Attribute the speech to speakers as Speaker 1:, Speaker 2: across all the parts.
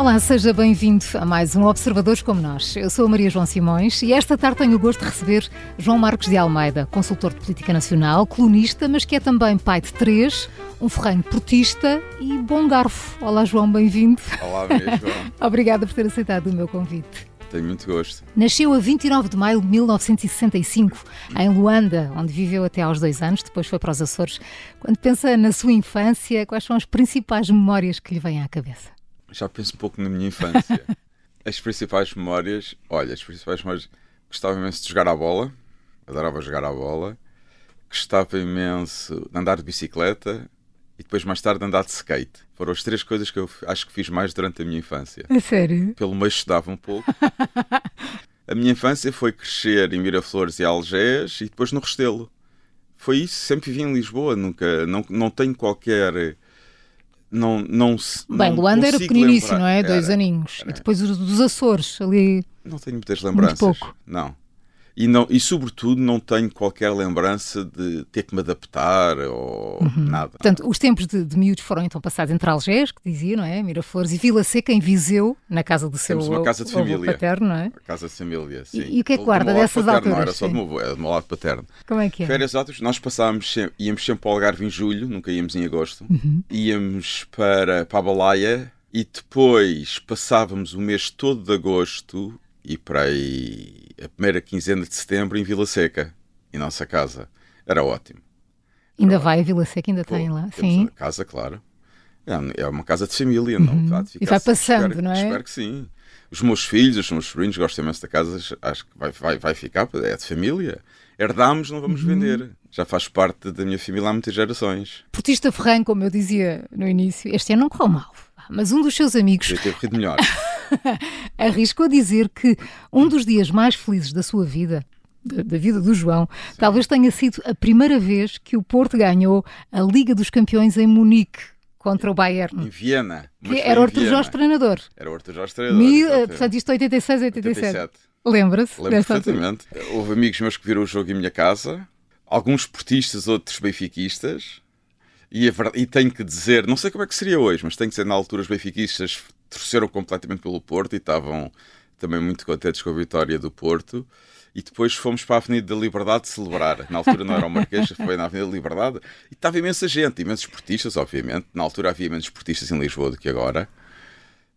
Speaker 1: Olá, seja bem-vindo a mais um Observadores como Nós. Eu sou a Maria João Simões e esta tarde tenho o gosto de receber João Marcos de Almeida, consultor de política nacional, colunista, mas que é também pai de três, um ferranho portista e bom garfo. Olá, João, bem-vindo.
Speaker 2: Olá, Maria João.
Speaker 1: Obrigada por ter aceitado o meu convite.
Speaker 2: Tenho muito gosto.
Speaker 1: Nasceu a 29 de maio de 1965, em Luanda, onde viveu até aos dois anos, depois foi para os Açores. Quando pensa na sua infância, quais são as principais memórias que lhe vêm à cabeça?
Speaker 2: Já penso um pouco na minha infância. as principais memórias, olha, as principais memórias, gostava imenso de jogar à bola, adorava jogar à bola, gostava imenso de andar de bicicleta e depois mais tarde de andar de skate. Foram as três coisas que eu acho que fiz mais durante a minha infância.
Speaker 1: É sério?
Speaker 2: Pelo meio estudava um pouco. a minha infância foi crescer em Miraflores e Algés e depois no Restelo. Foi isso, sempre vivi em Lisboa, nunca, não, não tenho qualquer não, não
Speaker 1: Bem, Luanda era pequeniníssimo, não é? Dois aninhos. Era. E depois os dos Açores, ali.
Speaker 2: Não tenho muitas lembranças.
Speaker 1: Muito pouco.
Speaker 2: Não. E, não, e sobretudo não tenho qualquer lembrança de ter que me adaptar ou uhum. nada.
Speaker 1: Portanto, os tempos de, de miúdos foram então passados entre Algés, que dizia, não é? Miraflores e Vila Seca em Viseu, na casa do seu
Speaker 2: Temos uma casa de família.
Speaker 1: paterno, não é?
Speaker 2: Uma casa de família, sim.
Speaker 1: E, e o que é que guarda dessas
Speaker 2: paterno,
Speaker 1: alturas?
Speaker 2: Não, era só do meu, era do meu lado paterno.
Speaker 1: Como é que é?
Speaker 2: Férias altas, nós passávamos, sempre, íamos sempre para o Algarve em julho, nunca íamos em agosto. Uhum. Íamos para, para a Balaia e depois passávamos o mês todo de agosto e para aí a primeira quinzena de setembro em Vila Seca, em nossa casa. Era ótimo.
Speaker 1: Ainda Era vai ótimo. a Vila Seca, ainda Pô, tem lá? Sim.
Speaker 2: Casa, claro. É, é uma casa de família, uhum. não
Speaker 1: E vai passando,
Speaker 2: espero,
Speaker 1: não é?
Speaker 2: Espero que sim. Os meus filhos, os meus sobrinhos gostam imenso da casa, acho que vai, vai, vai ficar, é de família. Herdámos, não vamos uhum. vender. Já faz parte da minha família há muitas gerações.
Speaker 1: Portista Ferran, como eu dizia no início, este ano não correu mal. Mas um dos seus amigos.
Speaker 2: Podia ter corrido melhor.
Speaker 1: arriscou a dizer que um dos dias mais felizes da sua vida da, vida do João, Sim. talvez tenha sido a primeira vez que o Porto ganhou a Liga dos Campeões em Munique contra o Bayern.
Speaker 2: Em Viena.
Speaker 1: Que era o Arthur Jorge treinador.
Speaker 2: Era o Arthur Jorge treinador. Mil,
Speaker 1: portanto, isto 86, 87. 87. Lembra-se?
Speaker 2: Lembro perfeitamente. Altura. Houve amigos meus que viram o jogo em minha casa, alguns portistas, outros benfiquistas. E, e tenho que dizer, não sei como é que seria hoje, mas tenho que dizer, na altura os benfiquistas torceram completamente pelo Porto e estavam também muito contentes com a vitória do Porto. E depois fomos para a Avenida da Liberdade celebrar. Na altura não era o Marquês, foi na Avenida da Liberdade. E estava imensa gente, imensos esportistas, obviamente. Na altura havia menos esportistas em Lisboa do que agora.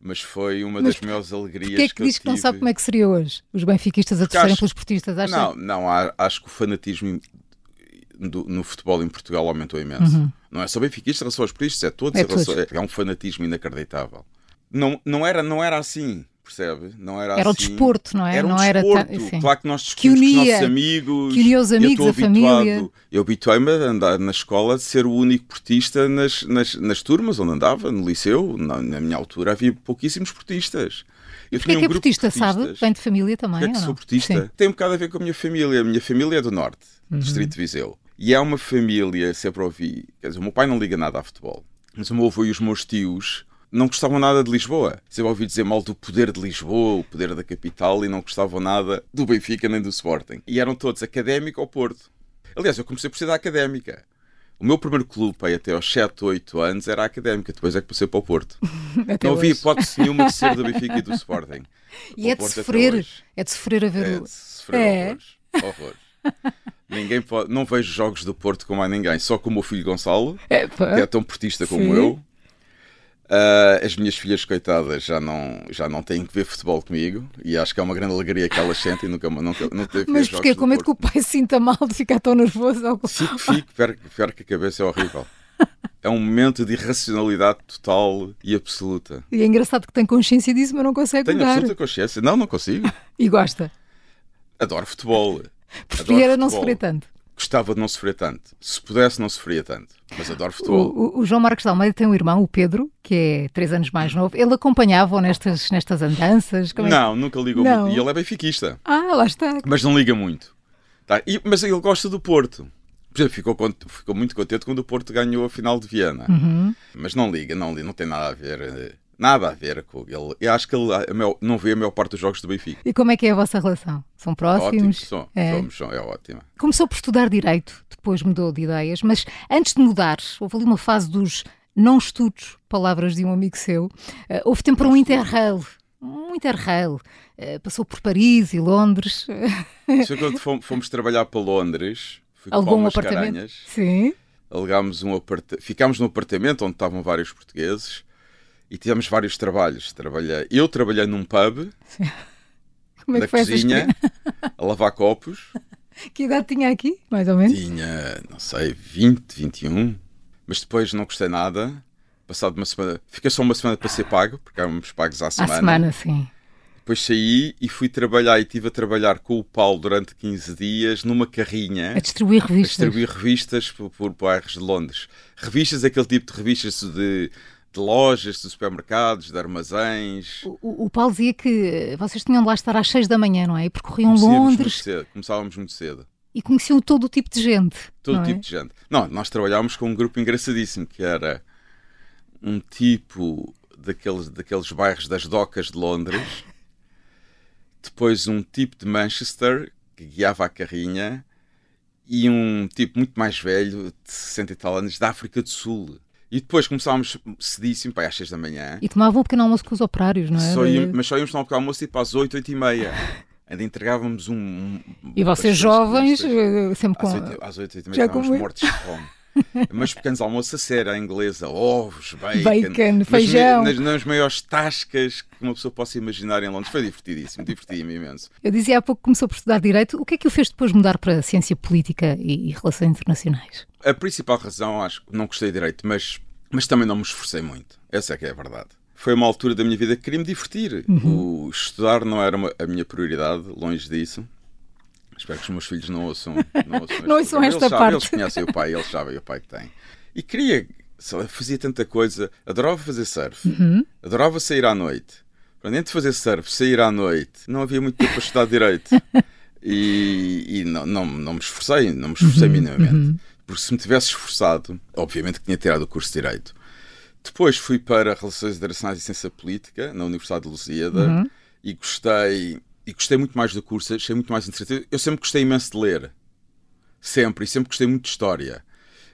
Speaker 2: Mas foi uma mas das maiores alegrias
Speaker 1: que é que,
Speaker 2: que
Speaker 1: diz que não sabe como é que seria hoje? Os benfiquistas a torcerem pelos esportistas?
Speaker 2: Acha? Não, não, acho que o fanatismo do, no futebol em Portugal aumentou imenso. Uhum. Não é só benfiquistas, são esportistas, é todos. É, todos. é um fanatismo inacreditável. Não, não, era, não era assim percebe?
Speaker 1: Não era, era assim. o desporto, não é?
Speaker 2: Era um
Speaker 1: não
Speaker 2: desporto. Era claro que nós
Speaker 1: que unia,
Speaker 2: com os nossos amigos.
Speaker 1: Que unia os amigos, a família.
Speaker 2: Eu habituei-me a andar na escola de ser o único portista nas, nas, nas turmas onde andava, no liceu. Na, na minha altura havia pouquíssimos portistas.
Speaker 1: Eu Porquê é que é portista, sabe? Vem de família também,
Speaker 2: Porquê é que sou portista? Sim. Tem um bocado a ver com a minha família. A minha família é do Norte, uhum. Distrito de Viseu. E é uma família, sempre ouvi... Quer dizer, o meu pai não liga nada a futebol. Mas o meu avô e os meus tios não gostavam nada de Lisboa. Sempre ouvi dizer mal do poder de Lisboa, o poder da capital, e não gostavam nada do Benfica nem do Sporting. E eram todos académico ou Porto. Aliás, eu comecei por ser da académica. O meu primeiro clube aí, até aos 7, 8 anos era a académica, depois é que passei para o Porto. não havia hipótese nenhuma de ser do Benfica e do Sporting.
Speaker 1: E é de sofrer, é de sofrer a ver
Speaker 2: é
Speaker 1: o.
Speaker 2: De sofrer é. horrores. horrores. ninguém pode, não vejo jogos do Porto com mais ninguém, só com o meu filho Gonçalo, é, que é tão portista como Sim. eu. Uh, as minhas filhas, coitadas, já não, já não têm que ver futebol comigo e acho que é uma grande alegria que elas sentem. Nunca, nunca, teve
Speaker 1: Mas porquê? Com medo que o pai se sinta mal de ficar tão nervoso? Ou...
Speaker 2: Fico, fico, pior, que a cabeça é horrível. É um momento de irracionalidade total e absoluta.
Speaker 1: E é engraçado que tem consciência disso, mas não consegue
Speaker 2: Tenho
Speaker 1: mudar.
Speaker 2: absoluta consciência. Não, não consigo.
Speaker 1: e gosta?
Speaker 2: Adoro futebol.
Speaker 1: Preferia não sofrer tanto.
Speaker 2: Gostava de não sofrer tanto. Se pudesse, não sofria tanto. Mas adoro futebol.
Speaker 1: O, o, o João Marcos de Almeida tem um irmão, o Pedro, que é três anos mais novo. Ele acompanhava nestas, nestas andanças?
Speaker 2: É? Não, nunca ligou não. muito. E ele é benfiquista.
Speaker 1: Ah, lá está.
Speaker 2: Mas não liga muito. Tá? E, mas ele gosta do Porto. Por exemplo, ficou, ficou muito contente quando o Porto ganhou a final de Viena. Uhum. Mas não liga, não, não tem nada a ver. Eh, Nada a ver com ele. Eu acho que ele não vê a maior parte dos jogos do Benfica.
Speaker 1: E como é que é a vossa relação? São próximos?
Speaker 2: Ótimo, é. somos, é ótima.
Speaker 1: Começou por estudar Direito, depois mudou de ideias, mas antes de mudar, houve ali uma fase dos não estudos, palavras de um amigo seu. Uh, houve tempo para um interrail, um interrail. Uh, passou por Paris e Londres.
Speaker 2: Isso quando fomos, fomos trabalhar para Londres.
Speaker 1: Alugou um apartamento?
Speaker 2: Caranhas,
Speaker 1: Sim.
Speaker 2: Alugámos um apartamento. Ficámos num apartamento onde estavam vários portugueses e tivemos vários trabalhos. Trabalhei... Eu trabalhei num pub. Como é na cozinha, a lavar copos.
Speaker 1: Que idade tinha aqui, mais ou menos?
Speaker 2: Tinha, não sei, 20, 21. Mas depois não gostei nada. Passado uma semana, fiquei só uma semana para ser pago, porque éramos pagos à semana. À
Speaker 1: semana, sim.
Speaker 2: Depois saí e fui trabalhar e estive a trabalhar com o Paulo durante 15 dias numa carrinha.
Speaker 1: A distribuir revistas.
Speaker 2: A distribuir revistas por, por bairros de Londres. Revistas, aquele tipo de revistas de de lojas, de supermercados, de armazéns.
Speaker 1: O, o, Paulo dizia que vocês tinham de lá estar às 6 da manhã, não é? E percorriam Londres.
Speaker 2: Muito cedo. Começávamos muito cedo.
Speaker 1: E conheciam todo o tipo de gente.
Speaker 2: Todo
Speaker 1: o
Speaker 2: tipo é? de gente. Não, nós trabalhávamos com um grupo engraçadíssimo que era um tipo daqueles, daqueles bairros das docas de Londres, depois um tipo de Manchester que guiava a carrinha e um tipo muito mais velho, de 60 e tal anos, da África do Sul. E depois começámos cedíssimo, para às 6 da manhã.
Speaker 1: E tomavam um pequeno almoço com os operários, não é?
Speaker 2: Só íamos, mas só íamos tomar um pequeno almoço tipo às 8, 8 e meia. Ainda entregávamos um. um
Speaker 1: e vocês jovens, eh, sempre com.
Speaker 2: Às 8, 8 e meia estávamos mortos de fome. mas pequenos almoços a sério, à inglesa, ovos, bacon,
Speaker 1: bacon feijão.
Speaker 2: Nas, nas, maiores tascas que uma pessoa possa imaginar em Londres. Foi divertidíssimo, diverti-me imenso.
Speaker 1: Eu dizia há pouco que começou por estudar Direito. O que é que o fez depois mudar para ciência política e, e relações internacionais?
Speaker 2: A principal razão, acho que não gostei de Direito, mas mas também não me esforcei muito. Essa é que é a verdade. Foi uma altura da minha vida que queria me divertir. Uhum. O estudar não era uma, a minha prioridade, longe disso. Espero que os meus filhos não ouçam, não ouçam,
Speaker 1: não ouçam esta
Speaker 2: eles
Speaker 1: parte.
Speaker 2: eles conhecem o pai, eles sabem o pai que tem. E queria, fazia tanta coisa, adorava fazer surf, uhum. adorava sair à noite. Para entre fazer surf, sair à noite, não havia muito tempo para estudar direito. E, e não, não, não me esforcei, não me esforcei uhum. minimamente. Uhum porque se me tivesse esforçado, obviamente que tinha tirado o curso de Direito. Depois fui para Relações Internacionais e Ciência Política, na Universidade de Lusíada, uhum. e gostei e gostei muito mais do curso, achei muito mais interessante. Eu sempre gostei imenso de ler. Sempre, e sempre gostei muito de história.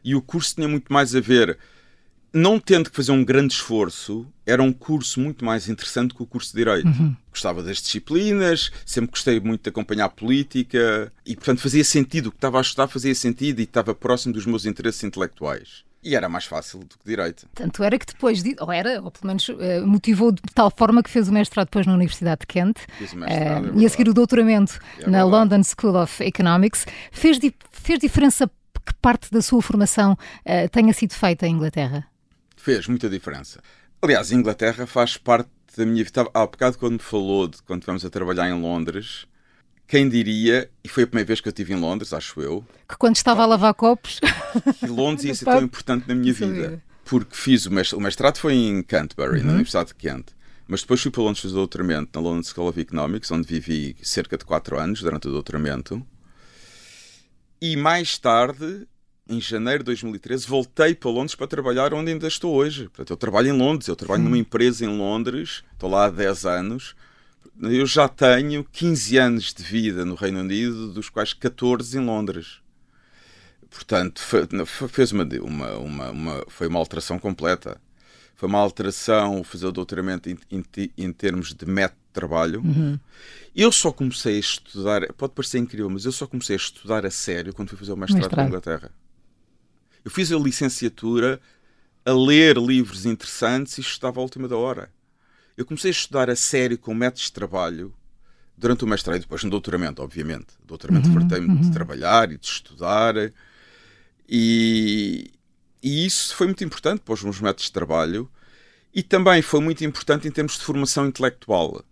Speaker 2: E o curso tinha muito mais a ver não tendo que fazer um grande esforço, era um curso muito mais interessante que o curso de Direito. Uhum. Gostava das disciplinas, sempre gostei muito de acompanhar a política e, portanto, fazia sentido. O que estava a estudar fazia sentido e estava próximo dos meus interesses intelectuais. E era mais fácil do que Direito.
Speaker 1: Tanto era que depois, de, ou era, ou pelo menos uh, motivou de tal forma que fez o mestrado depois na Universidade de Kent
Speaker 2: uh, é
Speaker 1: e a seguir o doutoramento é na London School of Economics. Fez, fez diferença que parte da sua formação uh, tenha sido feita em Inglaterra?
Speaker 2: Fez muita diferença. Aliás, a Inglaterra faz parte da minha vida. Há bocado, quando me falou de quando estivemos a trabalhar em Londres, quem diria, e foi a primeira vez que eu estive em Londres, acho eu.
Speaker 1: Que quando estava a lavar copos.
Speaker 2: Que Londres ia ser tão importante na minha vida. Porque fiz o mestrado, o mestrado foi em Canterbury, uhum. na Universidade de Kent. Mas depois fui para Londres fazer o doutoramento na London School of Economics, onde vivi cerca de 4 anos durante o doutoramento. E mais tarde em janeiro de 2013, voltei para Londres para trabalhar onde ainda estou hoje. Portanto, eu trabalho em Londres, eu trabalho numa empresa em Londres, estou lá há 10 anos. Eu já tenho 15 anos de vida no Reino Unido, dos quais 14 em Londres. Portanto, fez uma, uma, uma, uma, foi uma alteração completa. Foi uma alteração fazer o doutoramento em, em, em termos de método de trabalho. Uhum. Eu só comecei a estudar, pode parecer incrível, mas eu só comecei a estudar a sério quando fui fazer o mestrado, mestrado. na Inglaterra. Eu fiz a licenciatura a ler livros interessantes e estudava à última da hora. Eu comecei a estudar a sério com métodos de trabalho durante o mestrado e depois no doutoramento, obviamente. O doutoramento uhum, fartei-me uhum. de trabalhar e de estudar. E, e isso foi muito importante para os meus métodos de trabalho e também foi muito importante em termos de formação intelectual.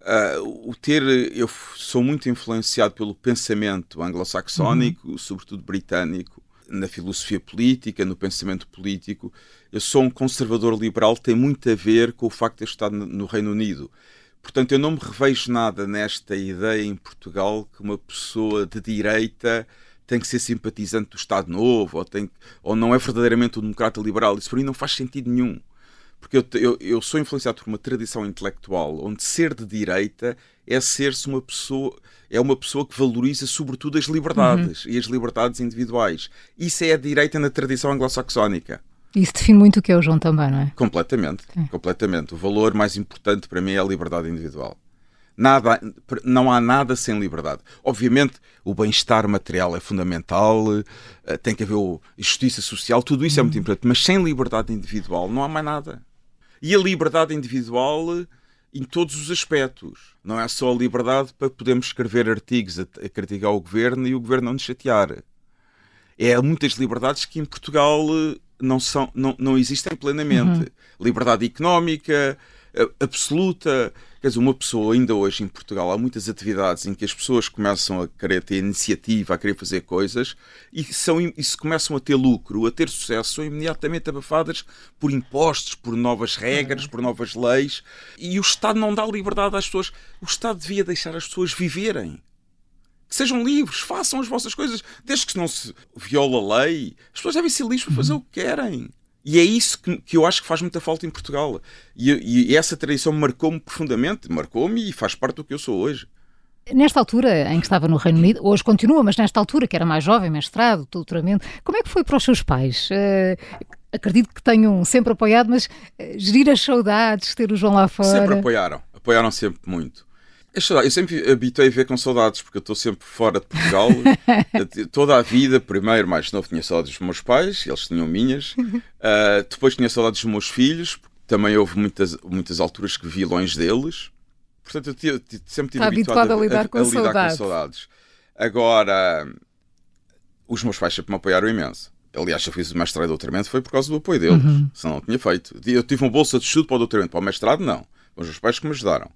Speaker 2: Uh, o ter, eu sou muito influenciado pelo pensamento anglo-saxónico, uhum. sobretudo britânico, na filosofia política, no pensamento político. Eu sou um conservador liberal, tem muito a ver com o facto de eu estar no Reino Unido. Portanto, eu não me revejo nada nesta ideia em Portugal que uma pessoa de direita tem que ser simpatizante do Estado Novo ou, tem, ou não é verdadeiramente um democrata liberal. Isso para mim não faz sentido nenhum. Porque eu, eu, eu sou influenciado por uma tradição intelectual onde ser de direita é ser-se uma pessoa é uma pessoa que valoriza sobretudo as liberdades uhum. e as liberdades individuais. Isso é a direita na tradição anglo-saxónica.
Speaker 1: Isso define muito o que é o João também, não é?
Speaker 2: Completamente, completamente. O valor mais importante para mim é a liberdade individual. Nada, não há nada sem liberdade. Obviamente, o bem-estar material é fundamental, eh, tem que haver justiça social, tudo isso é muito uhum. importante, mas sem liberdade individual não há mais nada. E a liberdade individual eh, em todos os aspectos. Não é só a liberdade para podermos escrever artigos a, a criticar o governo e o governo não nos chatear. É muitas liberdades que em Portugal eh, não, são, não, não existem plenamente. Uhum. Liberdade económica, absoluta. Quer dizer, uma pessoa, ainda hoje em Portugal, há muitas atividades em que as pessoas começam a querer ter iniciativa, a querer fazer coisas e, são, e se começam a ter lucro, a ter sucesso, são imediatamente abafadas por impostos, por novas regras, por novas leis. E o Estado não dá liberdade às pessoas. O Estado devia deixar as pessoas viverem que sejam livres, façam as vossas coisas, desde que não se viola a lei. As pessoas devem ser livres para fazer o que querem. E é isso que, que eu acho que faz muita falta em Portugal. E, e essa tradição marcou-me profundamente, marcou-me e faz parte do que eu sou hoje.
Speaker 1: Nesta altura em que estava no Reino Unido, hoje continua, mas nesta altura que era mais jovem, mestrado, doutoramento, como é que foi para os seus pais? Uh, acredito que tenham sempre apoiado, mas uh, gerir as saudades, ter o João lá fora.
Speaker 2: Sempre apoiaram, apoiaram sempre muito. Eu sempre habituei a ver com saudades, porque eu estou sempre fora de Portugal. Toda a vida, primeiro, mais novo, tinha saudades dos meus pais, eles tinham minhas. Uh, depois tinha saudades dos meus filhos, também houve muitas, muitas alturas que vi longe deles. Portanto, eu sempre tive habituado,
Speaker 1: a, a, lidar, com, a, a lidar com
Speaker 2: saudades. Agora, os meus pais sempre me apoiaram imenso. Aliás, eu fiz o mestrado e doutoramento foi por causa do apoio deles, uhum. senão não tinha feito. Eu tive uma bolsa de estudo para o doutoramento, para o mestrado, não. Os meus pais que me ajudaram.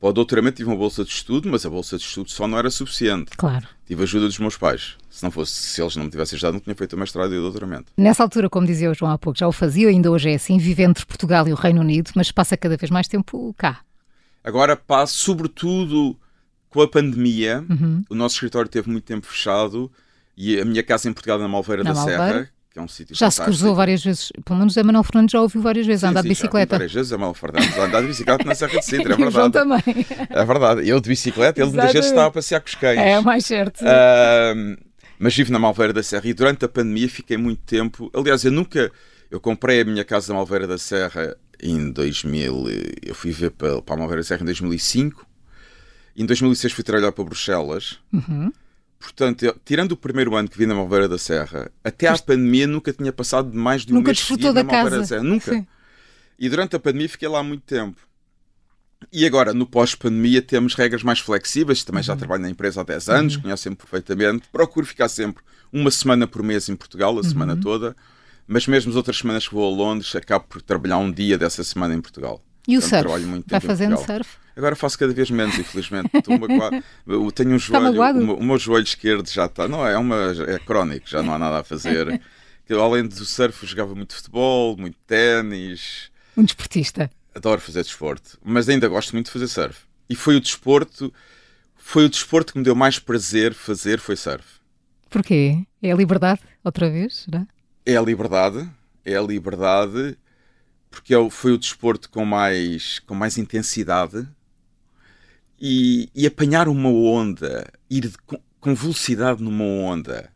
Speaker 2: Para o doutoramento tive uma bolsa de estudo, mas a bolsa de estudo só não era suficiente.
Speaker 1: Claro.
Speaker 2: Tive a ajuda dos meus pais. Se não fosse, se eles não me tivessem ajudado, não tinha feito o mestrado e o doutoramento.
Speaker 1: Nessa altura, como dizia o João há pouco, já o fazia, ainda hoje é assim, vive entre Portugal e o Reino Unido, mas passa cada vez mais tempo cá.
Speaker 2: Agora passo, sobretudo com a pandemia, uhum. o nosso escritório teve muito tempo fechado e a minha casa em Portugal, na Malveira na da Malveira. Serra, que é um sítio
Speaker 1: Já fantástico. se cruzou várias vezes, pelo menos a Manuel Fernandes já ouviu várias vezes sim, andar sim, de bicicleta.
Speaker 2: várias vezes a Manuel Fernandes andar de bicicleta na Serra de Sintra, é verdade.
Speaker 1: João também.
Speaker 2: É verdade. Eu de bicicleta, ele muitas vezes estava a passear com os cães.
Speaker 1: É, mais certo. Uh,
Speaker 2: mas vivo na Malveira da Serra e durante a pandemia fiquei muito tempo. Aliás, eu nunca. Eu comprei a minha casa na Malveira da Serra em 2000. Eu fui ver para, para a Malveira da Serra em 2005. Em 2006 fui trabalhar para Bruxelas. Uhum. Portanto, eu, tirando o primeiro ano que vi na Malveira da Serra, até à pandemia nunca tinha passado mais de um
Speaker 1: nunca
Speaker 2: mês
Speaker 1: da
Speaker 2: na
Speaker 1: casa.
Speaker 2: da Serra. Nunca. Sim. E durante a pandemia fiquei lá há muito tempo. E agora, no pós-pandemia, temos regras mais flexíveis. Também uhum. já trabalho na empresa há 10 anos, uhum. conheço-me perfeitamente. Procuro ficar sempre uma semana por mês em Portugal, a uhum. semana toda. Mas mesmo as outras semanas que vou a Londres, acabo por trabalhar um dia dessa semana em Portugal.
Speaker 1: E o surf? Vai fazendo surf?
Speaker 2: Agora faço cada vez menos, infelizmente. Eu tenho um joelho, o, o, meu joelho esquerdo já está. Não, é, uma, é crónico, já não há nada a fazer. além do surf, jogava muito futebol, muito ténis.
Speaker 1: Um desportista.
Speaker 2: Adoro fazer desporto, mas ainda gosto muito de fazer surf. E foi o desporto, foi o desporto que me deu mais prazer fazer, foi surf.
Speaker 1: Porquê? É a liberdade, outra vez? Não?
Speaker 2: É a liberdade, é a liberdade, porque é foi o desporto com mais, com mais intensidade e, e apanhar uma onda, ir de, com, velocidade numa onda.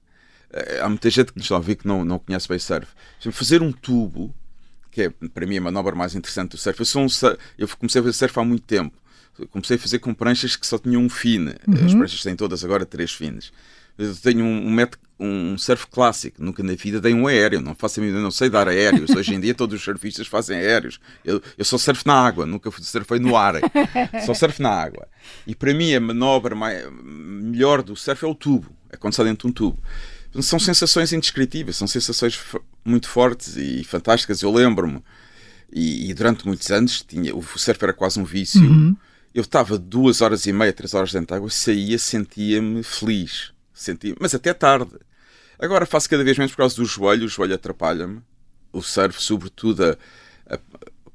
Speaker 2: Eh, há muita gente que nos está a ouvir que não, não conhece bem surf. Fazer um tubo, que é para mim a manobra mais interessante do surf. Eu, sou um, eu comecei a fazer surf há muito tempo. Comecei a fazer com pranchas que só tinham um fine. Uhum. As pranchas têm todas agora três fins. Eu tenho um, um um surf clássico, nunca na vida dei um aéreo, não faço a não sei dar aéreos. Hoje em dia todos os surfistas fazem aéreos. Eu, eu só surfo na água, nunca surfei no ar, só surfo na água. E para mim a manobra mais, melhor do surf é o tubo, é quando está dentro de um tubo. São sensações indescritíveis, são sensações muito fortes e fantásticas. Eu lembro-me, e, e, durante muitos anos, tinha, o surf era quase um vício. Uhum. Eu estava duas horas e meia, três horas dentro de água, saía, sentia-me feliz Senti, mas até tarde. Agora faço cada vez menos por causa do joelho, o joelho atrapalha-me. O surf, sobretudo, a, a,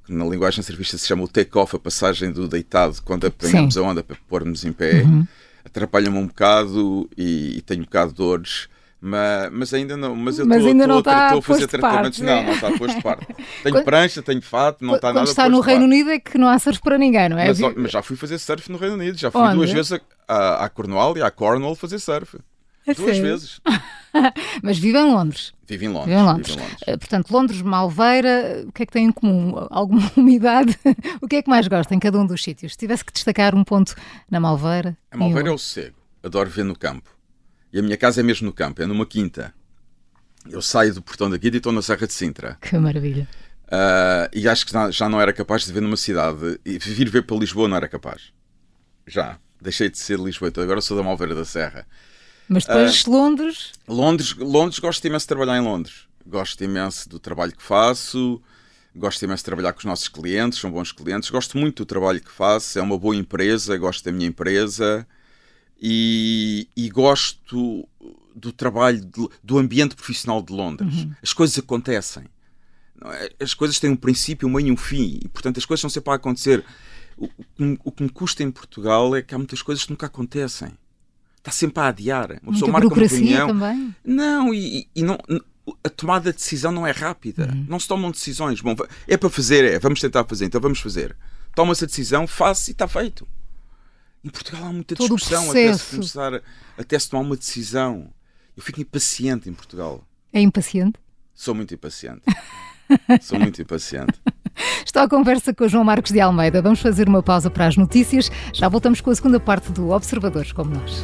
Speaker 2: na linguagem servista se chama o take-off, a passagem do deitado, quando apanhamos a onda para pôr-nos em pé, uhum. atrapalha-me um bocado e, e, tenho um bocado de dores. Mas, mas ainda não, mas eu estou a fazer tratamentos. Não, não está posto de parte. Tenho quando, prancha, tenho fato, não está nada
Speaker 1: Quando está no Reino Unido é que não há surf para ninguém, não é?
Speaker 2: Mas, mas já fui fazer surf no Reino Unido, já fui Onde? duas vezes a Cornwall e a Cornwall fazer surf. Duas sério? vezes.
Speaker 1: Mas vive em Londres.
Speaker 2: Vive em Londres.
Speaker 1: Vive em Londres.
Speaker 2: vive em Londres.
Speaker 1: Eh, Portanto, Londres, Malveira, o que é que têm em comum? Alguma umidade? o que é que mais gosta em cada um dos sítios? Se tivesse que destacar um ponto na Malveira.
Speaker 2: A Malveira é o sossego. Adoro ver no campo. E a minha casa é mesmo no campo, é numa quinta. Eu saio do portão da quinta e estou na Serra de Sintra.
Speaker 1: Que maravilha.
Speaker 2: Ah, e acho que já- já não era capaz de ver numa cidade. E vir ver para Lisboa não era capaz. Já. Deixei de ser de Lisboa, então agora sou da Malveira da Serra.
Speaker 1: Mas depois
Speaker 2: Ah.
Speaker 1: Londres.
Speaker 2: Londres, Londres, gosto imenso de trabalhar em Londres. Gosto imenso do trabalho que faço. Gosto imenso de trabalhar com os nossos clientes, são bons clientes. Gosto muito do trabalho que faço, é uma boa empresa, gosto da minha empresa e, e gosto do trabalho, de- do ambiente profissional de Londres. As coisas acontecem. é? As coisas têm um princípio, um meio e um fim, e portanto as coisas estão sempre a acontecer. O, o o que me custa em Portugal é que há muitas coisas que nunca acontecem. Está sempre a adiar. Uma
Speaker 1: Muita
Speaker 2: pessoa marca uma reunião.
Speaker 1: também.
Speaker 2: Não, e, e não, a tomada de decisão não é rápida. Não se tomam decisões. Bom, é para fazer, é, vamos tentar fazer, então vamos fazer. Toma-se a decisão, faz e está feito. Em Portugal há muita
Speaker 1: Todo
Speaker 2: discussão até se começar, até se tomar uma decisão. Eu fico impaciente em Portugal.
Speaker 1: É impaciente.
Speaker 2: Sou muito impaciente. Sou muito impaciente.
Speaker 1: Estou à conversa com o João Marcos de Almeida. Vamos fazer uma pausa para as notícias. Já voltamos com a segunda parte do Observadores como nós.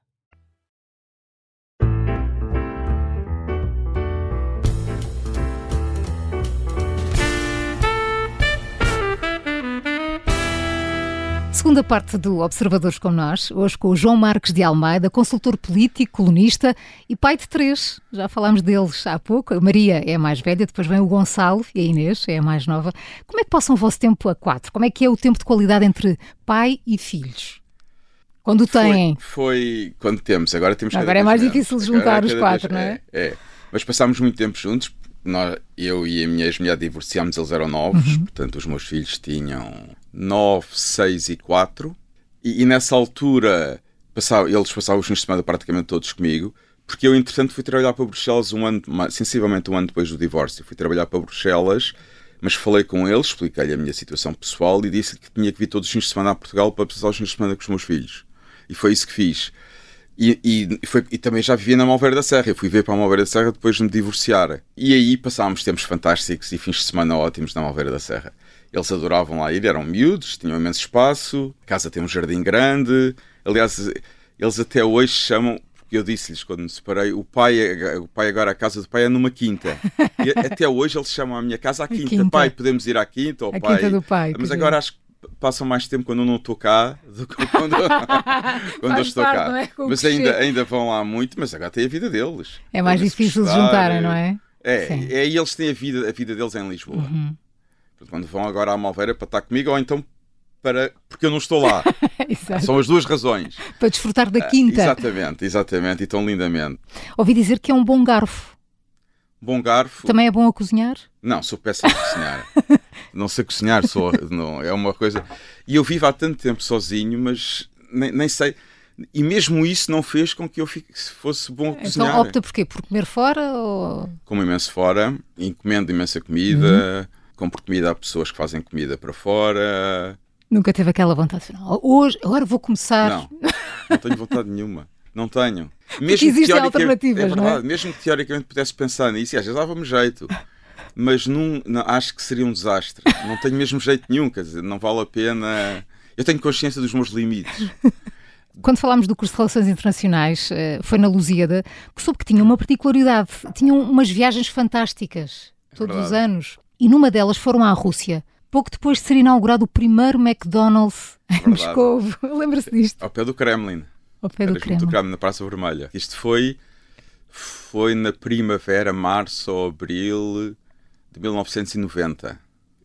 Speaker 1: Segunda parte do Observadores com nós, hoje com o João Marques de Almeida, consultor político, colunista e pai de três. Já falámos deles há pouco. A Maria é a mais velha, depois vem o Gonçalo e a Inês é a mais nova. Como é que passam o vosso tempo a quatro? Como é que é o tempo de qualidade entre pai e filhos? Quando têm.
Speaker 2: Foi, foi quando temos, agora temos
Speaker 1: Agora é mais
Speaker 2: menos.
Speaker 1: difícil
Speaker 2: Agora
Speaker 1: juntar os quatro,
Speaker 2: vez-
Speaker 1: não é?
Speaker 2: É, Mas passámos muito tempo juntos. Nós, eu e a minha ex-mulher divorciámos, eles eram novos,
Speaker 1: Uhum.
Speaker 2: portanto os meus filhos tinham 9, 6 e 4. E, e nessa altura passava, eles passavam os fins de semana praticamente todos comigo, porque eu, entretanto, fui trabalhar para Bruxelas um ano, sensivelmente um ano depois do divórcio. Fui trabalhar para Bruxelas, mas falei com ele, expliquei-lhe a minha situação pessoal e disse que tinha que vir todos os fins de semana a Portugal para passar os fins de semana com os meus filhos. E foi isso que fiz. E, e, foi- e também já vivia na Malveira da Serra. Eu fui ver para a Malveira da Serra depois de me divorciar. E aí passámos tempos fantásticos e fins de semana ótimos na Malveira da Serra. Eles adoravam lá ir, eram miúdos, tinham imenso espaço, a casa tem um jardim grande. Aliás, eles até hoje chamam, porque eu disse-lhes quando me separei, o pai, o pai agora, a casa do pai é numa quinta. E até hoje eles chamam a minha casa a quinta.
Speaker 1: quinta.
Speaker 2: Pai, podemos ir à quinta? Ou
Speaker 1: A
Speaker 2: pai...
Speaker 1: quinta do pai,
Speaker 2: Mas agora acho que passam mais tempo quando eu não estou cá do que quando, quando eu estou cá.
Speaker 1: é?
Speaker 2: Mas ainda, ainda vão lá muito, mas agora tem a vida deles.
Speaker 1: É mais difícil de juntarem, não é?
Speaker 2: É,
Speaker 1: Sim. Uhum.
Speaker 2: é e eles têm a vida, a vida deles em Lisboa. Portanto, Quando vão agora à Malveira para estar comigo, ou então para porque eu não estou lá. São as duas razões.
Speaker 1: Para desfrutar da
Speaker 2: Ah,
Speaker 1: quinta.
Speaker 2: Exatamente, exatamente, e tão lindamente.
Speaker 1: Ouvi dizer que é um bom garfo.
Speaker 2: Bom garfo.
Speaker 1: Também é bom a cozinhar?
Speaker 2: Não, sou péssimo a cozinhar. não sei cozinhar, sou, não, é uma coisa. E eu vivo há tanto tempo sozinho, mas nem, nem sei. E mesmo isso não fez com que eu fique, fosse bom a
Speaker 1: Então
Speaker 2: cozinhar.
Speaker 1: opta por quê? Por comer fora ou...
Speaker 2: Como imenso fora, encomendo imensa comida, compro comida a pessoas que fazem comida para fora.
Speaker 1: Nunca teve aquela vontade de "Não, hoje, agora vou começar.
Speaker 2: Não, não tenho vontade nenhuma. Não tenho. Mesmo que
Speaker 1: existem alternativas,
Speaker 2: é
Speaker 1: não é?
Speaker 2: verdade, Mesmo que teoricamente pudesse pensar nisso, e às vezes dava-me jeito. Mas não, não- acho que seria um desastre. Não tenho mesmo jeito nenhum, quer dizer, não vale a pena. Eu tenho consciência dos meus limites.
Speaker 1: Quando falámos do curso de Relações Internacionais, eh, foi na Lusíada, que soube que tinha uma particularidade. Tinham umas viagens fantásticas, todos os
Speaker 2: É
Speaker 1: anos. E numa delas foram à Rússia. Pouco depois de ser inaugurado o primeiro McDonald's em. Moscou. Lembra-se disto?
Speaker 2: Ao pé do Kremlin.
Speaker 1: Ao pé do
Speaker 2: junto do
Speaker 1: creme.
Speaker 2: Na Praça Vermelha. Isto foi, foi na primavera, março ou abril de 1990.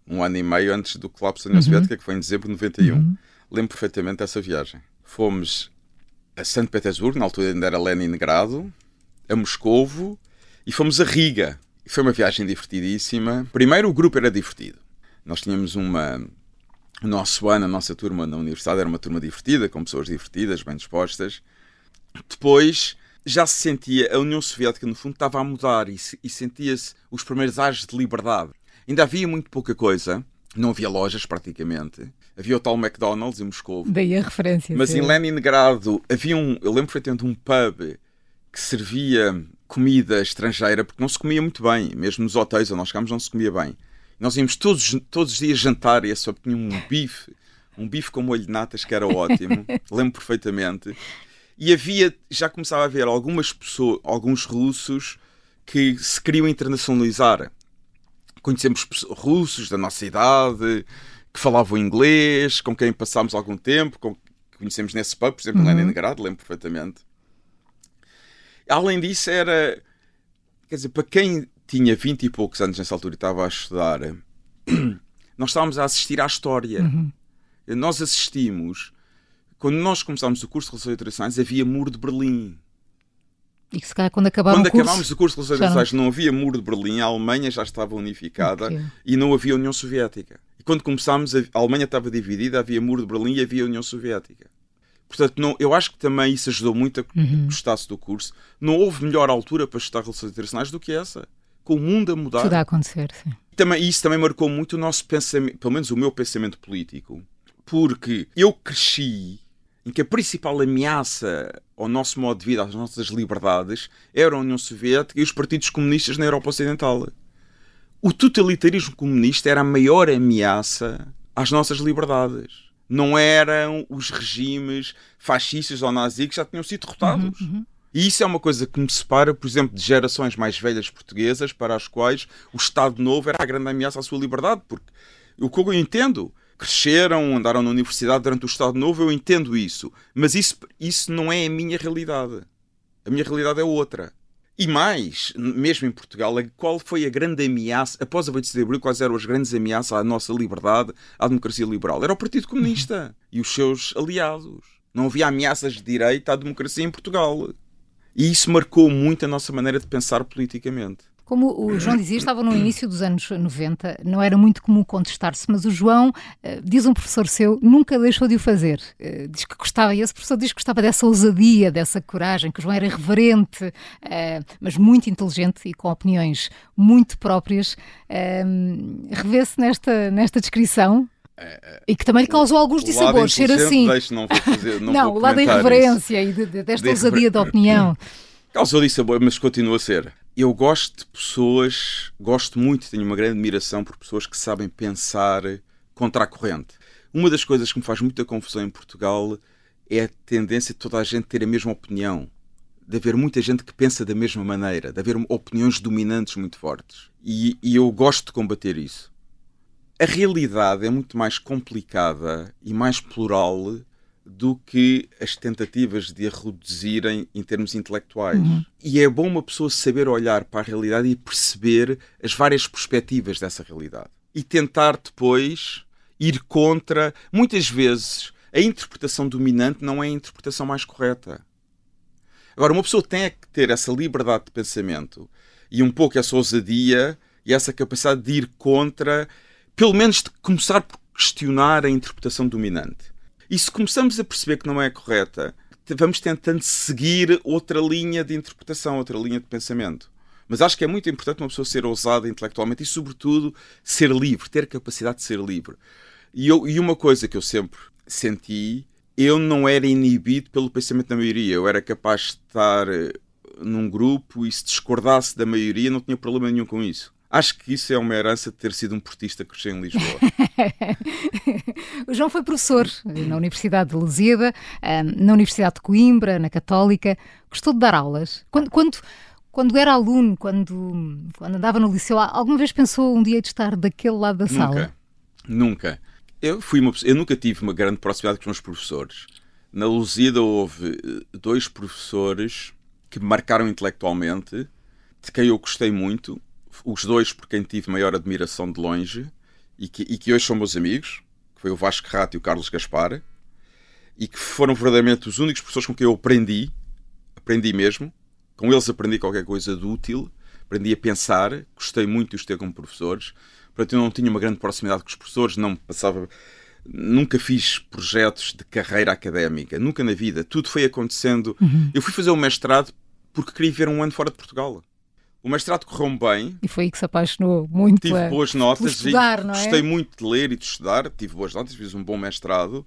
Speaker 2: um ano e meio antes do colapso da União uhum. Soviética, que foi em dezembro de 91. Uhum. Lembro perfeitamente dessa viagem. Fomos a Santo Petersburgo, na altura ainda era Leningrado, a Moscovo e fomos a Riga. Foi uma viagem divertidíssima. Primeiro, o grupo era divertido. Nós tínhamos uma. O nosso ano, a nossa turma na universidade era uma turma divertida, com pessoas divertidas, bem dispostas. Depois, já se sentia, a União Soviética, no fundo, estava a mudar e, e sentia-se os primeiros ares de liberdade. Ainda havia muito pouca coisa, não havia lojas praticamente. Havia o tal McDonald's em Moscou.
Speaker 1: Daí a referência.
Speaker 2: Mas sim. em Leningrado havia um, eu lembro perfeitamente um pub que servia comida estrangeira porque não se comia muito bem, mesmo nos hotéis onde nós chegámos não se comia bem. Nós íamos todos, todos os dias jantar e só tinha um bife, um bife com molho de natas que era ótimo, lembro perfeitamente. E havia, já começava a haver algumas pessoas, alguns russos que se queriam internacionalizar. Conhecemos russos da nossa idade, que falavam inglês, com quem passámos algum tempo, com, que conhecemos nesse pub, por exemplo, uhum. Leningrado, lembro perfeitamente. Além disso, era. Quer dizer, para quem tinha 20 e poucos anos nessa altura e estava a estudar, nós estávamos a assistir à história. Uhum. Nós assistimos. Quando nós começámos o curso de Relações Internacionais, havia Muro de Berlim.
Speaker 1: E que se calhar quando acabámos
Speaker 2: Quando acabámos o curso de Relações Internacionais não... não havia Muro de Berlim, a Alemanha já estava unificada okay. e não havia União Soviética. E quando começámos, a Alemanha estava dividida, havia Muro de Berlim e havia União Soviética. Portanto, não, eu acho que também isso ajudou muito a que uhum. gostasse do curso. Não houve melhor altura para estudar relações internacionais do que essa. Com o mundo a mudar.
Speaker 1: Tudo a acontecer, sim.
Speaker 2: Também, isso também marcou muito o nosso pensamento, pelo menos o meu pensamento político. Porque eu cresci em que a principal ameaça ao nosso modo de vida, às nossas liberdades, era a União Soviética e os partidos comunistas na Europa Ocidental. O totalitarismo comunista era a maior ameaça às nossas liberdades não eram os regimes fascistas ou nazis que já tinham sido derrotados. Uhum, uhum. E isso é uma coisa que me separa, por exemplo, de gerações mais velhas portuguesas para as quais o Estado Novo era a grande ameaça à sua liberdade. Porque o que eu entendo, cresceram, andaram na universidade durante o Estado Novo, eu entendo isso. Mas isso, isso não é a minha realidade. A minha realidade é outra. E mais, mesmo em Portugal, qual foi a grande ameaça, após a 28 de Abril, quais eram as grandes ameaças à nossa liberdade, à democracia liberal? Era o Partido Comunista e os seus aliados. Não havia ameaças de direita à democracia em Portugal. E isso marcou muito a nossa maneira de pensar politicamente.
Speaker 1: Como o João dizia, estava no início dos anos 90, não era muito comum contestar-se, mas o João, eh, diz um professor seu, nunca deixou de o fazer. Eh, diz que gostava, e esse professor diz que gostava dessa ousadia, dessa coragem, que o João era irreverente, eh, mas muito inteligente e com opiniões muito próprias. Revê-se nesta, nesta descrição? E que também lhe causou alguns dissabores, ser assim.
Speaker 2: Deixe, não, vou fazer, não,
Speaker 1: não
Speaker 2: o
Speaker 1: lado da irreverência isso. e de, de, desta de ousadia da opinião.
Speaker 2: Causou dissabor, mas continua a ser eu gosto de pessoas, gosto muito, tenho uma grande admiração por pessoas que sabem pensar contra a corrente. Uma das coisas que me faz muita confusão em Portugal é a tendência de toda a gente ter a mesma opinião. De haver muita gente que pensa da mesma maneira, de haver opiniões dominantes muito fortes. E, e eu gosto de combater isso. A realidade é muito mais complicada e mais plural do que as tentativas de a reduzirem em termos intelectuais. Uhum. E é bom uma pessoa saber olhar para a realidade e perceber as várias perspectivas dessa realidade. E tentar depois ir contra. Muitas vezes a interpretação dominante não é a interpretação mais correta. Agora, uma pessoa tem que ter essa liberdade de pensamento e um pouco essa ousadia e essa capacidade de ir contra, pelo menos de começar por questionar a interpretação dominante. E se começamos a perceber que não é correta, vamos tentando seguir outra linha de interpretação, outra linha de pensamento. Mas acho que é muito importante uma pessoa ser ousada intelectualmente e, sobretudo, ser livre, ter capacidade de ser livre. E, eu, e uma coisa que eu sempre senti, eu não era inibido pelo pensamento da maioria. Eu era capaz de estar eh, num grupo e se discordasse da maioria, não tinha problema nenhum com isso. Acho que isso é uma herança de ter sido um portista que cresceu em Lisboa.
Speaker 1: o João foi professor na Universidade de Lusíada, na Universidade de Coimbra, na Católica. Gostou de dar aulas? Quando, quando, quando era aluno, quando, quando andava no liceu, alguma vez pensou um dia de estar daquele lado da
Speaker 2: sala? Nunca. Eu, fui uma, eu nunca tive uma grande proximidade com os meus professores. Na Lusíada houve eh, dois professores que me marcaram intelectualmente, de quem eu gostei muito os dois por quem tive maior admiração de longe, e que, e que hoje são meus amigos, que foi o Vasco Rato e o Carlos Gaspar, e que foram verdadeiramente os únicos professores com quem eu aprendi, aprendi mesmo, com eles aprendi qualquer coisa de útil, aprendi a pensar, gostei muito de os ter como professores, portanto eu não tinha uma grande proximidade com os professores, não passava nunca fiz projetos de carreira académica, nunca na vida. Tudo foi acontecendo. Uhum. Eu fui fazer o mestrado porque queria ver um ano fora de Portugal. O mestrado correu bem.
Speaker 1: E foi aí que se apaixonou muito.
Speaker 2: Tive
Speaker 1: a...
Speaker 2: boas notas.
Speaker 1: Estudar, não é?
Speaker 2: Gostei muito de ler e de estudar. Tive boas notas, fiz um bom mestrado.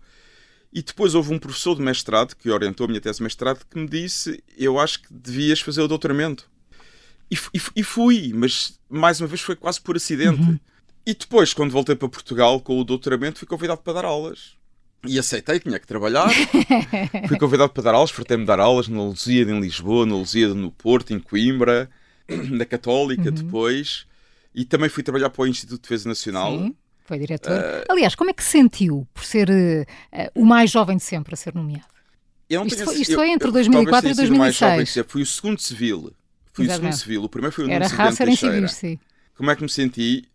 Speaker 2: E depois houve um professor de mestrado que orientou a minha tese de mestrado que me disse: Eu acho que devias fazer o doutoramento. E, e, e fui, mas mais uma vez foi quase por acidente. Uhum. E depois, quando voltei para Portugal com o doutoramento, fui convidado para dar aulas. E aceitei, tinha que trabalhar. fui convidado para dar aulas, fartei-me dar aulas na Lusíada em Lisboa, na Lusíada no Porto, em Coimbra, na Católica uhum. depois. E também fui trabalhar para o Instituto de Defesa Nacional.
Speaker 1: Sim. Foi diretor. Uh, Aliás, como é que se sentiu por ser uh, o mais jovem de sempre a ser nomeado? isto, foi, isto eu, foi, entre eu, 2004 e 2006.
Speaker 2: Jovem, fui o segundo civil. Fui o segundo civil. O primeiro foi o
Speaker 1: Era raça, era civil, sim.
Speaker 2: Como é que me senti?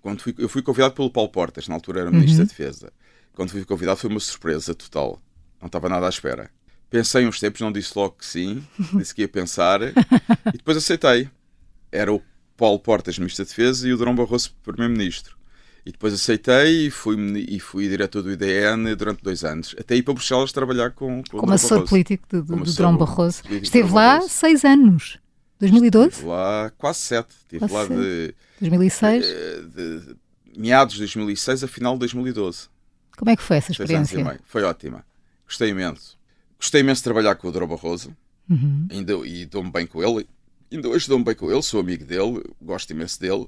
Speaker 2: quando fui, eu fui convidado pelo Paulo Portas, na altura era Ministro uhum. da Defesa. Quando fui convidado foi uma surpresa total. Não estava nada à espera. Pensei uns tempos, não disse logo que sim, disse que ia pensar e depois aceitei. Era o Paulo Portas, Ministro da Defesa, e o Durão Barroso, Primeiro-Ministro. E depois aceitei e fui, e fui diretor do IDN durante dois anos. Até ir para Bruxelas trabalhar com, com
Speaker 1: Como assessor político do, do, do Durão Barroso. Esteve lá seis anos. 2012? Estive
Speaker 2: lá quase sete. Estive quase lá sete. de
Speaker 1: 2006? De,
Speaker 2: de, meados de 2006 a final de 2012.
Speaker 1: Como é que foi essa experiência?
Speaker 2: Foi ótima. Gostei imenso. Gostei imenso de trabalhar com o Dr. Barroso. Uhum. Ainda, e dou-me bem com ele. Ainda hoje dou-me bem com ele, sou amigo dele, gosto imenso dele.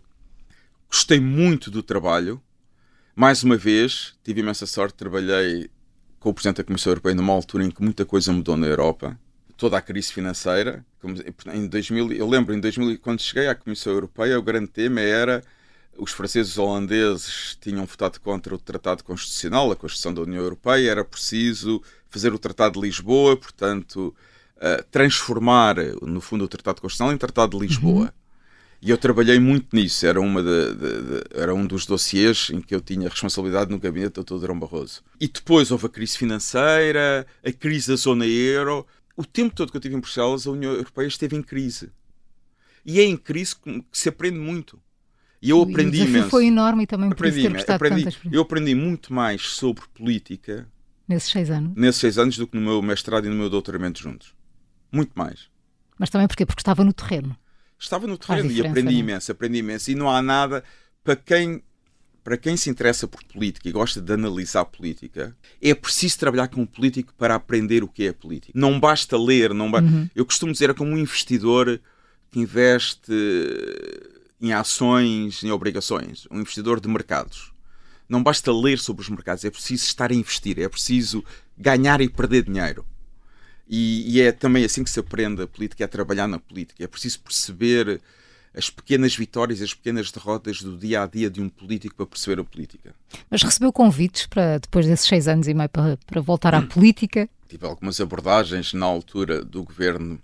Speaker 2: Gostei muito do trabalho. Mais uma vez, tive imensa sorte, trabalhei com o Presidente da Comissão Europeia numa altura em que muita coisa mudou na Europa toda a crise financeira. Em 2000, eu lembro, em 2000, quando cheguei à Comissão Europeia, o grande tema era os franceses e holandeses tinham votado contra o Tratado Constitucional, a Constituição da União Europeia, era preciso fazer o Tratado de Lisboa, portanto, uh, transformar, no fundo, o Tratado Constitucional em Tratado de Lisboa. Uhum. E eu trabalhei muito nisso, era, uma de, de, de, era um dos dossiês em que eu tinha responsabilidade no gabinete do Dr. Durão Barroso. E depois houve a crise financeira, a crise da zona euro, o tempo todo que eu estive em Bruxelas, a União Europeia esteve em crise. E é em crise que se aprende muito. E eu aprendi e imenso.
Speaker 1: foi enorme e também aprendi, por
Speaker 2: aprendi, Eu aprendi muito mais sobre política
Speaker 1: nesses seis anos.
Speaker 2: Nesses seis anos do que no meu mestrado e no meu doutoramento juntos. Muito mais.
Speaker 1: Mas também porquê? Porque estava no terreno.
Speaker 2: Estava no terreno e aprendi não? É? imenso, aprendi imenso. E não há nada para quem para quem se interessa por política e gosta de analisar política, é preciso trabalhar com um político para aprender o que é política. Não basta ler, não ba... Uhum. eu costumo dizer é como um investidor que investe em ações, em obrigações, um investidor de mercados. Não basta ler sobre os mercados, é preciso estar a investir, é preciso ganhar e perder dinheiro. E, e é também assim que se aprende a política, é trabalhar na política. É preciso perceber as pequenas vitórias, as pequenas derrotas do dia a dia de um político para perceber a política.
Speaker 1: Mas recebeu convites para, depois desses seis anos e meio, para, para voltar à política?
Speaker 2: Tive algumas abordagens na altura do governo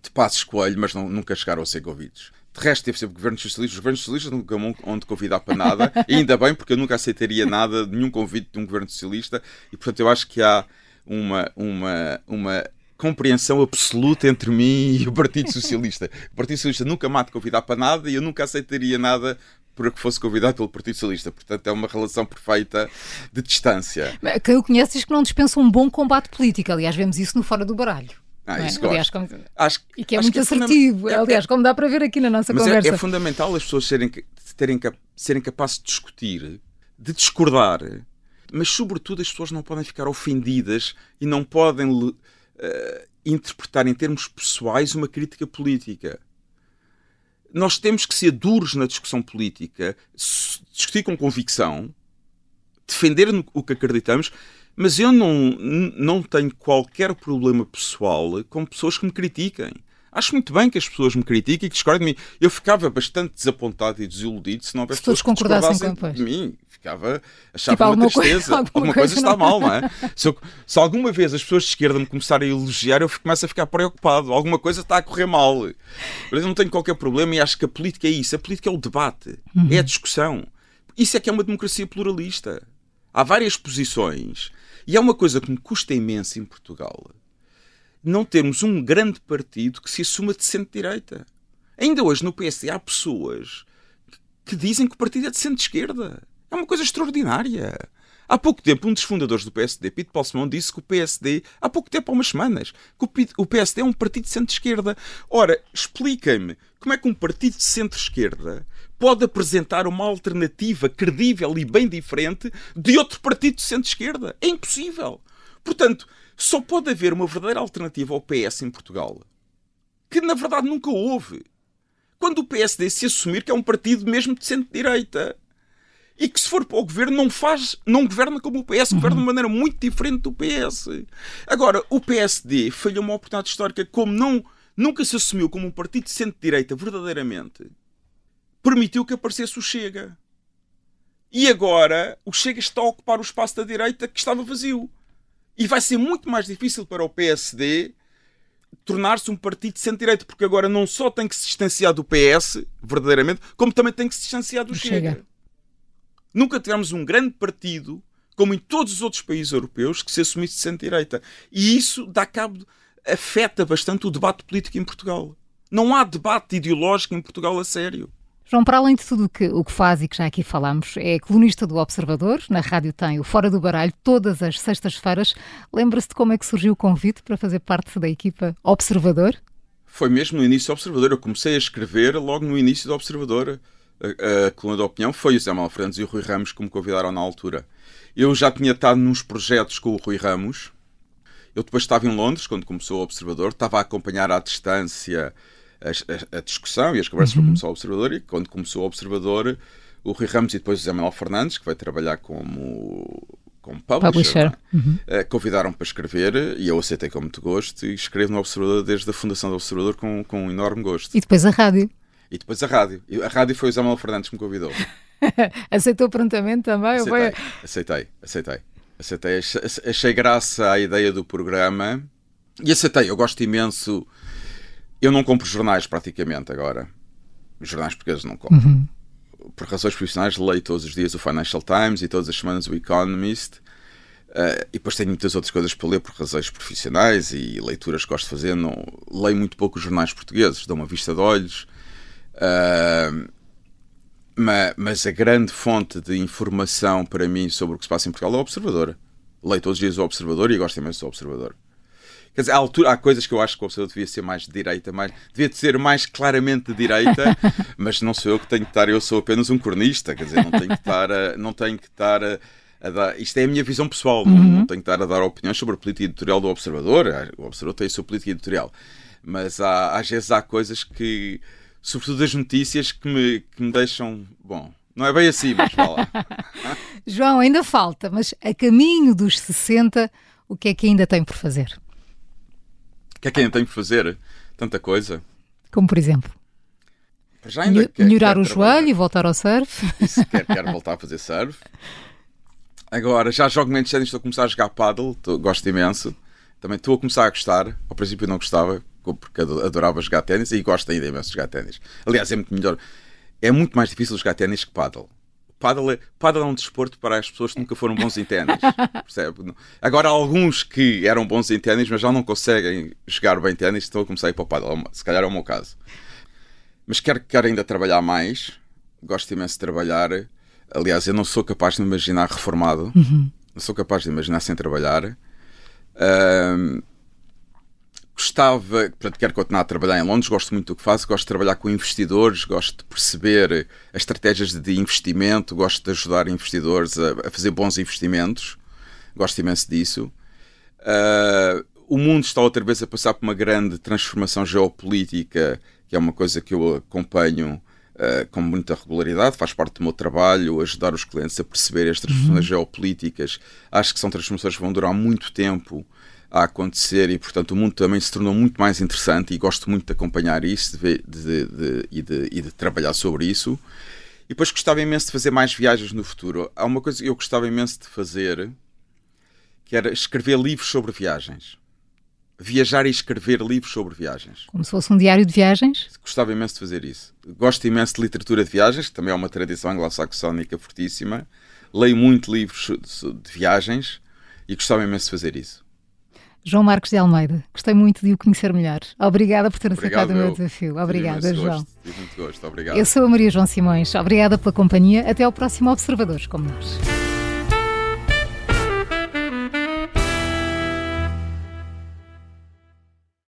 Speaker 2: de Passos Coelho, mas não, nunca chegaram a ser convites. De resto, teve sempre governos socialistas. Os governos socialistas nunca onde convidar para nada, e ainda bem, porque eu nunca aceitaria nada, nenhum convite de um governo socialista, e portanto eu acho que há uma, uma, uma compreensão absoluta entre mim e o Partido Socialista. O Partido Socialista nunca me há de convidar para nada e eu nunca aceitaria nada para que fosse convidado pelo Partido Socialista. Portanto, é uma relação perfeita de distância.
Speaker 1: Quem o conhece diz que não dispensa um bom combate político. Aliás, vemos isso no Fora do Baralho.
Speaker 2: Ah, é? Aliás, como...
Speaker 1: acho, e que é muito que é assertivo. É, Aliás, como dá para ver aqui na nossa
Speaker 2: mas
Speaker 1: é, conversa.
Speaker 2: É, é fundamental as pessoas serem, terem, serem capazes de discutir, de discordar, mas, sobretudo, as pessoas não podem ficar ofendidas e não podem uh, interpretar em termos pessoais uma crítica política. Nós temos que ser duros na discussão política, discutir com convicção, defender o que acreditamos, mas eu não, não tenho qualquer problema pessoal com pessoas que me critiquem. Acho muito bem que as pessoas me critiquem e que discordem de mim. Eu ficava bastante desapontado e desiludido se não houvesse pessoas que discordassem de mim. Ficava, achava tipo, uma tristeza. Coisa, alguma, alguma coisa, coisa está mal, não é? Se, eu, se, alguma vez as pessoas de esquerda me começarem a elogiar, eu começo a ficar preocupado. Alguma coisa está a correr mal. Mas eu não tenho qualquer problema e acho que a política é isso. A política é o debate, uhum. é a discussão. Isso é que é uma democracia pluralista. Há várias posições. E é uma coisa que me custa imenso em Portugal não termos um grande partido que se assuma de centro-direita. Ainda hoje no PSD há pessoas que dizem que o partido é de centro-esquerda. É uma coisa extraordinária. Há pouco tempo, um dos fundadores do PSD, Pito Balsemão, disse que o PSD, há pouco tempo, há umas semanas, que o PSD é um partido de centro-esquerda. Ora, expliquem-me como é que um partido de centro-esquerda pode apresentar uma alternativa credível e bem diferente de outro partido de centro-esquerda. É impossível. Portanto, só pode haver uma verdadeira alternativa ao PS em Portugal, que na verdade nunca houve. Quando o PSD se assumir que é um partido mesmo de centro-direita e que se for para o governo não faz, não governa como o PS, governa de maneira muito diferente do PS. Agora, o PSD falhou uma oportunidade histórica como não nunca se assumiu como um partido de centro-direita verdadeiramente. Permitiu que aparecesse o Chega. E agora o Chega está a ocupar o espaço da direita que estava vazio. E vai ser muito mais difícil para o PSD tornar-se um partido de centro-direita, porque agora não só tem que se distanciar do PS, verdadeiramente, como também tem que se distanciar do Chega. Chega. Nunca tivemos um grande partido, como em todos os outros países europeus, que se assumisse de centro-direita. E isso dá cabo, afeta bastante o debate político em Portugal. Não há debate ideológico em Portugal a sério.
Speaker 1: João, para além de tudo que, o que faz e que já aqui falámos, é colunista do Observador, na rádio tem o Fora do Baralho, todas as sextas-feiras. Lembra-se de como é que surgiu o convite para fazer parte da equipa Observador?
Speaker 2: Foi mesmo no início do Observador. Eu comecei a escrever logo no início do Observador a, a coluna da opinião foi o Zé Manuel Fernandes e o Rui Ramos que me convidaram na altura. Eu já tinha estado nos projetos com o Rui Ramos. Eu depois estava em Londres, quando começou o Observador, estava a acompanhar à distância a, a, discussão e as conversas uhum. para começar o Observador. E quando começou o Observador, o Rui Ramos e depois o Zé Manuel Fernandes, que vai trabalhar como, como publisher, publisher. É? Uhum. Uh, convidaram para escrever e eu aceitei com muito gosto e escrevo no Observador desde a fundação do Observador com, com um enorme gosto.
Speaker 1: E depois a rádio.
Speaker 2: E depois a rádio. A rádio foi o Samuel Fernandes que me convidou.
Speaker 1: Aceitou prontamente também?
Speaker 2: Aceitei, aceitei, aceitei. aceitei. Achei graça à ideia do programa e aceitei. Eu gosto imenso. Eu não compro jornais praticamente agora. Os jornais portugueses não compro. Uhum. Por razões profissionais, leio todos os dias o Financial Times e todas as semanas o Economist. Uh, e depois tenho muitas outras coisas para ler por razões profissionais e leituras que gosto de fazer. Não, leio muito pouco os jornais portugueses, dou uma vista de olhos. Uh, mas a grande fonte de informação para mim sobre o que se passa em Portugal é o Observador. Leio todos os dias o Observador e gosto imenso do Observador. Quer dizer, há, altura, há coisas que eu acho que o Observador devia ser mais de direita, mais, devia ser mais claramente de direita, mas não sou eu que tenho que estar, eu sou apenas um cornista, quer dizer, não tenho que estar a, não tenho que estar a, dar. Isto é a minha visão pessoal, uhum. não, não, tenho que estar a dar opiniões sobre a política editorial do Observador. O Observador tem a sua política editorial, mas há, às vezes há coisas que sobretudo as notícias que me, que me deixam. Bom, não é bem assim, mas fala.
Speaker 1: João, ainda falta, mas a caminho dos 60, o que é que ainda tem por fazer?
Speaker 2: O que é que ainda tem por fazer? Tanta coisa.
Speaker 1: Como por exemplo? Já ainda quer, melhorar quer o trabalhar. joelho e voltar ao surf.
Speaker 2: Isso, quero, quero voltar a fazer surf. Agora, já jogo menos sério, estou a começar a jogar paddle, estou, gosto imenso. Também estou a começar a gostar. Ao princípio não gostava, porque adorava jogar ténis e gosto ainda imenso de jogar ténis. Aliás, é muito melhor. É muito mais difícil jogar ténis que paddle. Paddle é, paddle é um desporto para as pessoas que nunca foram bons em ténis. Percebe? Agora, alguns que eram bons em ténis, mas já não conseguem jogar bem ténis, estão a começar a ir para o paddle. Se calhar é o meu caso. Mas quero, quero ainda trabalhar mais. Gosto imenso de trabalhar. Aliás, eu não sou capaz de me imaginar reformado. Uhum. Não sou capaz de imaginar sem trabalhar. Uh, gostava, portanto, quero continuar a trabalhar em Londres, gosto muito do que faço, gosto de trabalhar com investidores, gosto de perceber as estratégias de investimento, gosto de ajudar investidores a, a fazer bons investimentos, gosto imenso disso. Uh, o mundo está outra vez a passar por uma grande transformação geopolítica, que é uma coisa que eu acompanho uh, com muita regularidade, faz parte do meu trabalho, ajudar os clientes a perceber as transformações uhum. geopolíticas. Acho que são transformações que vão durar muito tempo a acontecer e, portanto, o mundo também se tornou muito mais interessante e gosto muito de acompanhar isso de, de, de, e, de, e de trabalhar sobre isso. E depois gostava imenso de fazer mais viagens no futuro. Há uma coisa que eu gostava imenso de fazer que era escrever livros sobre viagens. viajar e escrever livros sobre viagens.
Speaker 1: Como se fosse um diário de viagens?
Speaker 2: Gostava imenso de fazer isso. Gosto imenso de literatura de viagens, que também é uma tradição anglo-saxónica fortíssima. Leio muito livros de viagens e gostava imenso de fazer isso.
Speaker 1: João Marcos de Almeida, gostei muito de o conhecer melhor. Obrigada por ter aceitado o meu
Speaker 2: eu.
Speaker 1: desafio. Obrigada,
Speaker 2: Tive
Speaker 1: João.
Speaker 2: Gosto. Tive muito gosto. Obrigado.
Speaker 1: Eu sou a Maria João Simões. Obrigada pela companhia. Até ao próximo Observadores como nós.